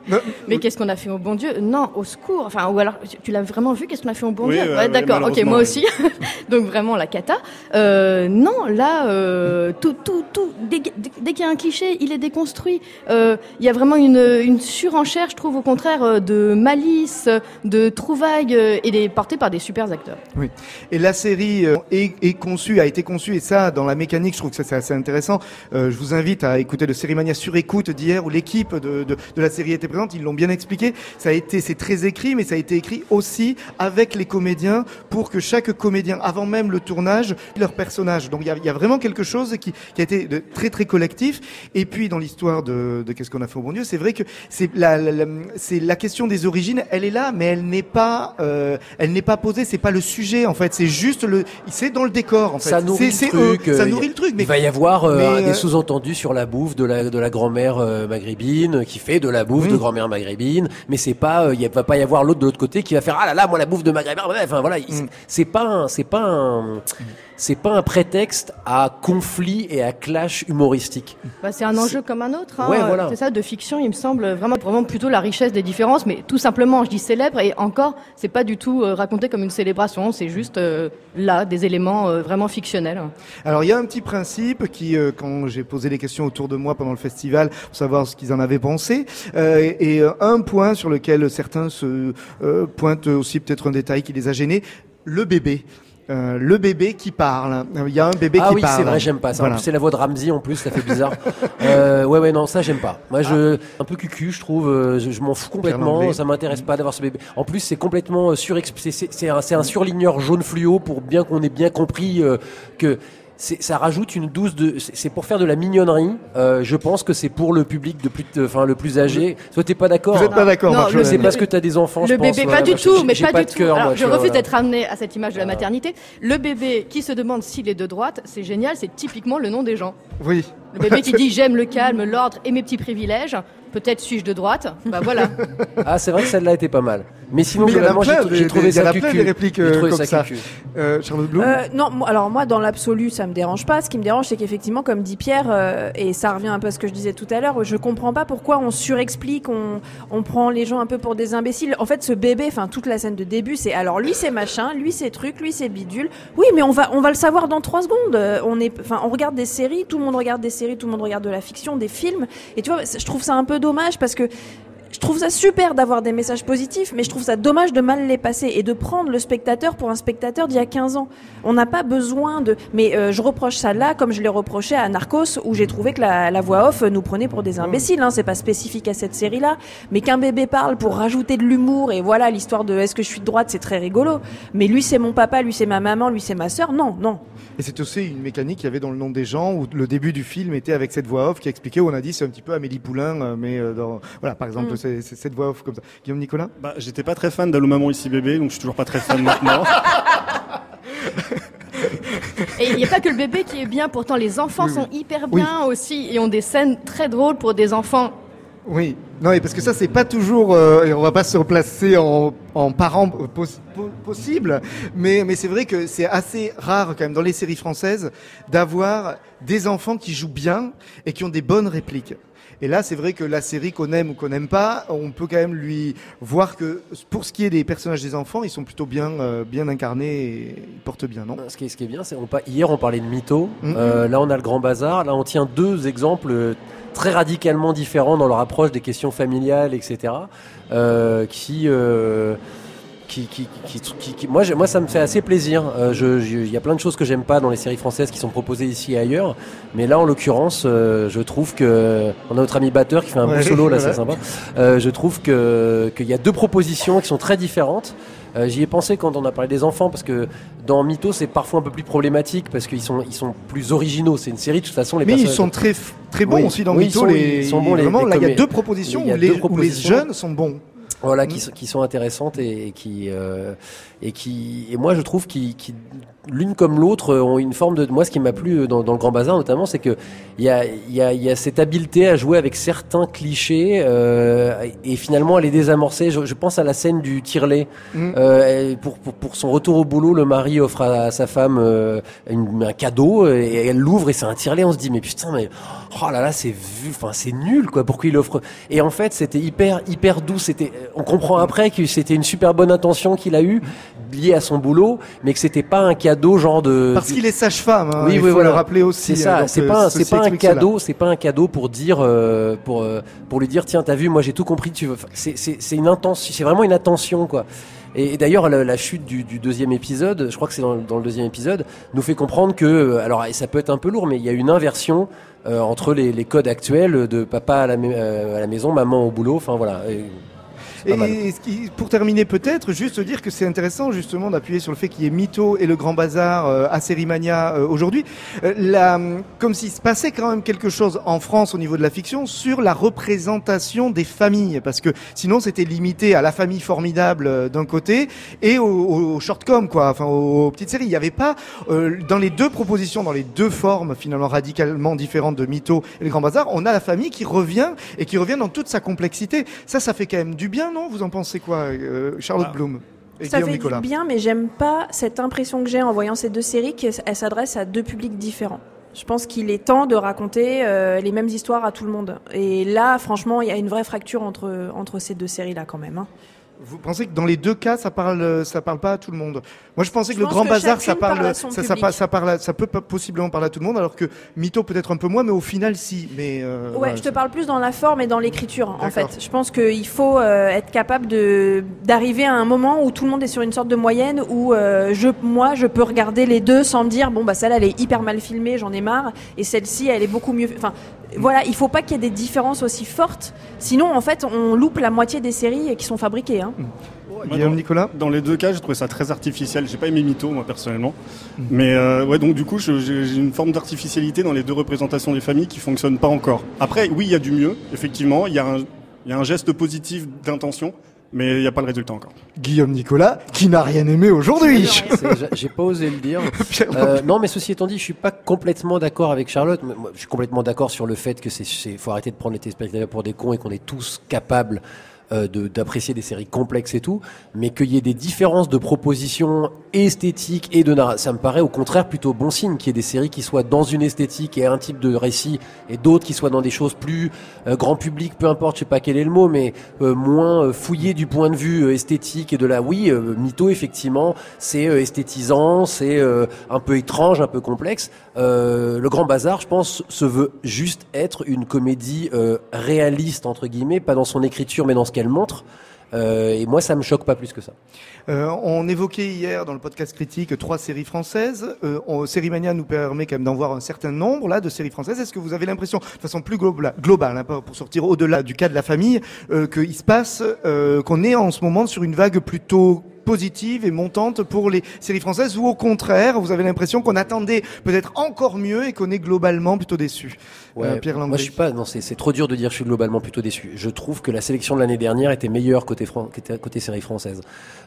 mais qu'est-ce qu'on a fait au bon Dieu? Non, au secours. Enfin, ou alors, tu l'as vraiment vu Qu'est-ce qu'on a fait au bon Dieu? ouais, D'accord. ok, moi aussi. Donc vraiment la cata. Euh, non, là, euh, tout, tout, tout. Dès, dès qu'il y a un cliché, il est déconstruit. Euh, il y a vraiment une, une surenchère, je trouve, au contraire, de malice, de trouvailles, et des, portée par des super acteurs. Oui. Et la série est est, conçu, a été conçu, et ça, dans la mécanique, je trouve que ça c'est assez intéressant. Euh, je vous invite à écouter le Cérimania sur écoute d'hier, où l'équipe de, de, la série était présente. Ils l'ont bien expliqué. Ça a été, c'est très écrit, mais ça a été écrit aussi avec les comédiens pour que chaque comédien, avant même le tournage, leur personnage. Donc il y a, y a, vraiment quelque chose qui, a été très très collectif. Et puis dans l'histoire de, qu'est-ce qu'on a fait au bon Dieu, c'est vrai que c'est la, c'est la question des origines. Elle est là, mais elle n'est pas, euh, elle n'est pas posée. C'est pas le sujet en fait. C'est juste le, dans le décor en fait. Ça nourrit le truc. ça nourrit le truc. Mais il va y avoir euh, des euh, sous-entendus sur la bouffe de la de la grand-mère euh, maghrébine qui fait de la bouffe de grand-mère maghrébine, mais c'est pas il va pas y avoir l'autre de l'autre côté qui va faire ah là là moi la bouffe de maghrébin. Enfin voilà, mm. c'est pas c'est pas un c'est pas un prétexte à conflit et à clash humoristique. Bah, c'est un enjeu comme un autre. Hein. voilà. C'est ça, de fiction, il me semble vraiment, vraiment plutôt la richesse des différences, mais tout simplement, je dis célèbre, et encore, c'est pas du tout euh, raconté comme une célébration, c'est juste euh, là, des éléments euh, vraiment fictionnels. Alors, il y a un petit principe qui, quand j'ai posé les questions autour de moi pendant le festival, pour savoir ce qu'ils en avaient pensé, et un point sur lequel certains se pointent aussi peut-être un détail qui les a gênés, le bébé. Euh, le bébé qui parle. Il y a un bébé ah qui oui, parle. Ah oui, c'est vrai, j'aime pas ça. C'est la voix de Ramsey en plus, ça fait bizarre. euh, ouais, ouais, non, ça j'aime pas. Moi, je un peu cucu, je trouve. Euh, je, m'en fous complètement. Ça m'intéresse pas d'avoir ce bébé. En plus, c'est complètement euh, sur. C'est un, un surligneur jaune fluo pour bien qu'on ait bien compris que ça rajoute une douce de. C'est pour faire de la mignonnerie. Euh, je pense que c'est pour le public de plus, enfin le plus âgé. Toi, t'es pas d'accord Vous êtes pas d'accord Je sais parce que t'as des enfants. Le je bébé, pense, pas du tout, mais pas, pas du tout. Cœur, je refuse d'être amené à cette image de la maternité. Le bébé qui se demande s'il est de droite, c'est génial. C'est typiquement le nom des gens. Oui. Le bébé qui dit j'aime le calme, l'ordre et mes petits privilèges. Peut-être suis-je de droite. Bah voilà. Ah, c'est vrai que celle-là était pas mal. Mais sinon, globalement, j'ai trouvé ça cucu. Il y a des répliques euh, comme ça. Euh, Charlotte Bloom euh, Non, alors moi, dans l'absolu, ça me dérange pas. Ce qui me dérange, c'est qu'effectivement, comme dit Pierre, euh, et ça revient un peu à ce que je disais tout à l'heure, je comprends pas pourquoi on surexplique, on, on prend les gens un peu pour des imbéciles. En fait, ce bébé, enfin, toute la scène de début, c'est alors lui, c'est machin, lui, c'est truc, lui, c'est bidule. Oui, mais on va, on va le savoir dans trois secondes. On est, enfin, on regarde des séries, tout le monde regarde des séries, tout le monde regarde de la fiction, des films. Et tu vois, je trouve ça un peu dommage parce que je trouve ça super d'avoir des messages positifs, mais je trouve ça dommage de mal les passer et de prendre le spectateur pour un spectateur d'il y a 15 ans. On n'a pas besoin de... Mais euh, je reproche ça là, comme je l'ai reproché à Narcos, où j'ai trouvé que la, la, voix off nous prenait pour des imbéciles. Hein. C'est pas spécifique à cette série-là. Mais qu'un bébé parle pour rajouter de l'humour, et voilà, l'histoire de est-ce que je suis de droite, c'est très rigolo. Mais lui, c'est mon papa, lui, c'est ma maman, lui, c'est ma sœur. Non, non. Et c'est aussi une mécanique qu'il y avait dans le nom des gens, où le début du film était avec cette voix off qui expliquait, où on a dit c'est un petit peu Amélie Poulain, euh, mais euh, dans... voilà, par exemple, mm c'est cette voix off comme ça. Guillaume Nicolas? Bah, j'étais pas très fan d'Allô Maman ici bébé, donc je suis toujours pas très fan maintenant. Et il n'y a pas que le bébé qui est bien, pourtant les enfants sont hyper bien aussi et ont des scènes très drôles pour des enfants Oui, non, mais parce que ça, c'est pas toujours, euh, et on va pas se replacer en, en parent euh, pos- po- possible, mais, mais c'est vrai que c'est assez rare quand même dans les séries françaises d'avoir des enfants qui jouent bien et qui ont des bonnes répliques. Et là, c'est vrai que la série qu'on aime ou qu'on n'aime pas, on peut quand même lui voir que pour ce qui est des personnages des enfants, ils sont plutôt bien, euh, bien incarnés et ils portent bien, non? Ce qui est, ce qui est bien, c'est hier on parlait de mythos, Mhm. Euh, là on a le grand bazar, là on tient deux exemples euh, très radicalement différents dans leur approche des questions familiales, etc. euh, qui, euh, qui, qui, qui, qui- qui- moi, ça me fait assez plaisir. Euh, je- je- Il y a plein de choses que j'aime pas dans les séries françaises qui sont proposées ici et ailleurs, mais là en l'occurrence, euh, je trouve que on a notre ami batteur qui fait un Ouais, beau solo là, c'est sympa. Euh, je trouve que qu'il y a deux propositions qui sont très différentes. Euh, J'y ai pensé quand on a parlé des enfants parce que dans Mytho c'est parfois un peu plus problématique parce qu'ils sont ils sont plus originaux. C'est une série de toute façon les Mais ils sont très, bons Oui, aussi dans oui, ils Mytho. sont- les, ils sont bons, les- vraiment, les là, il y a deux propositions, où, les, jeunes sont bons. Voilà Mm. qui, sont- qui sont intéressantes et, et qui euh, et qui et moi je trouve qui, l'une comme l'autre ont une forme de moi ce qui m'a plu dans, dans le grand bazar notamment c'est que il y a il y a il y a cette habileté à jouer avec certains clichés euh, et finalement à les désamorcer. Je, je pense à la scène du tirelet Mm. euh, pour, pour pour son retour au boulot le mari offre à, sa femme euh, une- un cadeau et elle l'ouvre et c'est un tirelet. On se dit mais putain mais oh là là c'est vu enfin c'est nul quoi. Pourquoi il offre? Et en fait c'était hyper hyper doux. C'était on comprend après que c'était une super bonne intention qu'il a eue liée à son boulot mais que c'était pas un cadeau genre de Parce qu'il est sage-femme, hein, Oui, il oui, faut voilà. le rappeler aussi. c'est ça, donc, c'est euh, pas, c'est pas un cadeau, c'est pas un cadeau pour dire, euh, pour, euh, pour lui dire, tiens, t'as vu, moi j'ai tout compris, tu veux. C'est, c'est, c'est une intention, c'est vraiment une attention, quoi. Et, d'ailleurs, la, la chute du, du deuxième épisode, je crois que c'est dans, le- dans le deuxième épisode, nous fait comprendre que, alors, et ça peut être un peu lourd, mais il y a une inversion euh, entre les, les codes actuels de papa à la, mai- euh, à la maison, maman au boulot. Enfin voilà. Et. Et ce qui- pour terminer peut-être, juste dire que c'est intéressant justement d'appuyer sur le fait qu'il y ait Mytho et le Grand Bazar euh, à Sérimania euh, aujourd'hui, Euh, comme s'il se passait quand même quelque chose en France au niveau de la fiction sur la représentation des familles, parce que sinon c'était limité à la famille formidable euh, d'un côté et au, au, au shortcom quoi, enfin aux, aux petites séries. Il n'y avait pas euh, dans les deux propositions, dans les deux formes finalement radicalement différentes de Mytho et le Grand Bazar, on a la famille qui revient et qui revient dans toute sa complexité. Ça, ça fait quand même du bien, non Vous en pensez quoi, euh, Charlotte Ah. Bloom et Ça Guillaume fait Nicolas du bien, mais j'aime pas cette impression que j'ai en voyant ces deux séries qu'elles s'adressent à deux publics différents. Je pense qu'il est temps de raconter euh, les mêmes histoires à tout le monde. Et là, franchement, il y a une vraie fracture entre, entre ces deux séries-là quand même. hein. Vous pensez que dans les deux cas, ça parle, ça parle pas à tout le monde? Moi, je pensais Je que le Grand que Bazar, ça parle ça, parle, ça peut possiblement parler à tout le monde, alors que Mytho peut-être un peu moins, mais au final, si. Mais euh, Ouais, je te parle plus dans la forme et dans l'écriture, en fait. Je pense qu'il faut euh, être capable de d'arriver à un moment où tout le monde est sur une sorte de moyenne, où euh, je, moi, je peux regarder les deux sans me dire, bon, bah celle-là, elle est hyper mal filmée, j'en ai marre, et celle-ci, elle est beaucoup mieux. Enfin, voilà, il faut pas qu'il y ait des différences aussi fortes, sinon, en fait, on loupe la moitié des séries qui sont fabriquées. Hein. Moi, Guillaume dans- Nicolas? Dans les deux cas, j'ai trouvé ça très artificiel. J'ai pas aimé Mytho, moi, personnellement. Mais euh, ouais, donc du coup, j'ai une forme d'artificialité dans les deux représentations des familles qui fonctionnent pas encore. Après, oui, il y a du mieux, effectivement. Il y, a un- il y a un geste positif d'intention, mais il n'y a pas le résultat encore. Guillaume Nicolas, qui n'a rien aimé aujourd'hui. J'ai- pas osé le dire. Euh, non, mais ceci étant dit, je suis pas complètement d'accord avec Charlotte. Moi, je suis complètement d'accord sur le fait que c'est, c'est- faut arrêter de prendre les téléspectateurs pour des cons et qu'on est tous capables euh, d'apprécier des séries complexes et tout, mais qu'il y ait des différences de propositions esthétiques et de narration, ça me paraît au contraire plutôt bon signe qu'il y ait des séries qui soient dans une esthétique et un type de récit et d'autres qui soient dans des choses plus euh, grand public, peu importe, je sais pas quel est le mot, mais euh, moins euh, fouillé du point de vue esthétique et de la oui, mytho effectivement, c'est esthétisant, c'est un peu étrange, un peu complexe. Le Grand Bazar, je pense, se veut juste être une comédie réaliste entre guillemets, pas dans son écriture, mais dans ce qu'elle montre. Euh, et moi, ça me choque pas plus que ça. Euh, on évoquait hier dans le podcast critique trois séries françaises. Euh, on, Sérimania nous permet quand même d'en voir un certain nombre là de séries françaises. Est-ce que vous avez l'impression, de façon plus globale, hein, pour sortir au-delà du cas de la famille, euh, qu'il se passe, qu'on est en ce moment sur une vague plutôt positive et montante pour les séries françaises ou au contraire, vous avez l'impression qu'on attendait peut-être encore mieux et qu'on est globalement plutôt déçu Euh, Pierre moi Landry. je suis pas, non, c'est trop dur de dire je suis globalement plutôt déçu. Je trouve que la sélection de l'année dernière était meilleure côté fran- côté, côté série française.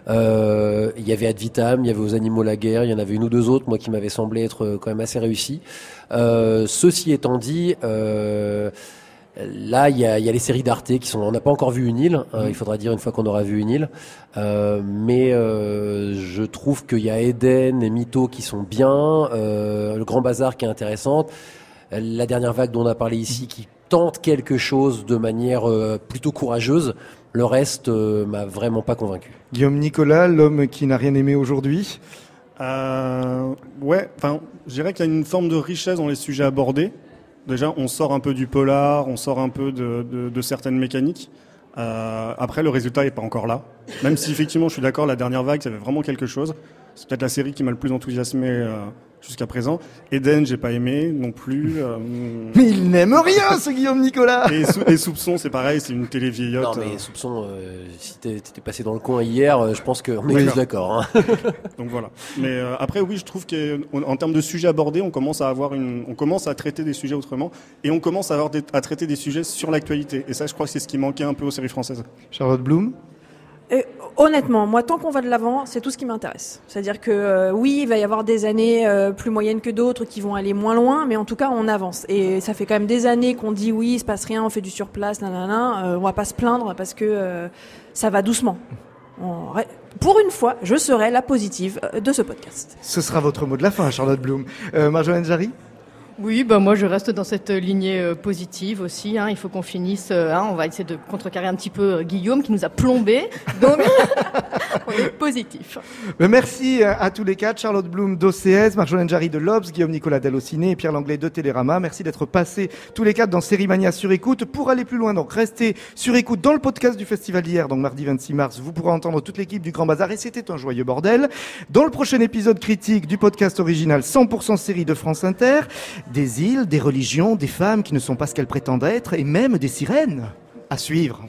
Euh, Il y avait Ad Vitam, il y avait Aux Animaux la guerre, il y en avait une ou deux autres, moi qui m'avaient semblé être euh, quand même assez réussi. Euh, ceci étant dit, euh, Là, il y a, il y a les séries d'Arte qui sont. On n'a pas encore vu une île. euh, Mhm. il faudra dire une fois qu'on aura vu une île. Euh, mais euh, je trouve qu'il y a Eden et Mytho qui sont bien. euh, le Grand Bazar qui est intéressante. La dernière vague dont on a parlé ici qui tente quelque chose de manière plutôt courageuse. Le reste m'a vraiment pas convaincu. Guillaume Nicolas, l'homme qui n'a rien aimé aujourd'hui. Ouais, enfin, je dirais qu'il y a une forme de richesse dans les sujets abordés. Déjà, on sort un peu du polar, on sort un peu de, certaines mécaniques. Euh, après, le résultat n'est pas encore là. Même si effectivement, je suis d'accord, la dernière vague, ça avait vraiment quelque chose. C'est peut-être la série qui m'a le plus enthousiasmé euh, jusqu'à présent. Eden, j'ai pas aimé non plus. euh, Mais il n'aime rien, ce Guillaume Nicolas et, sou- et Soupçon, c'est pareil, c'est une télé Non, vieillotte. mais euh, soupçon, euh, si t'étais passé dans le coin hier, euh, je pense qu'on est d'accord. hein. Donc voilà. Mais euh, après, oui, je trouve qu'en termes de sujets abordés, on commence à avoir une, on commence à traiter des sujets autrement, et on commence à avoir des- à traiter des sujets sur l'actualité. Et ça, je crois que c'est ce qui manquait un peu aux séries françaises. Charlotte Bloom? Honnêtement, moi, tant qu'on va de l'avant, c'est tout ce qui m'intéresse. C'est-à-dire que euh, oui, il va y avoir des années euh, plus moyennes que d'autres qui vont aller moins loin, mais en tout cas, on avance. Et ça fait quand même des années qu'on dit oui, il se passe rien, on fait du surplace, nanana. Euh, on va pas se plaindre parce que euh, ça va doucement. Pour une fois, je serai la positive euh, de ce podcast. Ce sera votre mot de la fin, Charlotte Bloom. Euh, Marjolaine Jarry Oui, bah moi je reste dans cette lignée euh, positive aussi. Hein. Il faut qu'on finisse. euh, hein, on va essayer de contrecarrer un petit peu euh, Guillaume qui nous a plombé. Donc on est positif. Merci à, tous les quatre, Charlotte Bloom d'OCS, Marjolaine Jarry de l'Obs, Guillaume Nicolas d'Allociné et Pierre Langlais de Télérama. Merci d'être passés tous les quatre dans Sérimania sur écoute. Pour aller plus loin, donc restez sur écoute dans le podcast du festival d'hier, donc mardi 26 mars. Vous pourrez entendre toute l'équipe du Grand Bazar et c'était un joyeux bordel. Dans le prochain épisode critique du podcast original 100% série de France Inter, des îles, des religions, des femmes qui ne sont pas ce qu'elles prétendent être et même des sirènes. À suivre.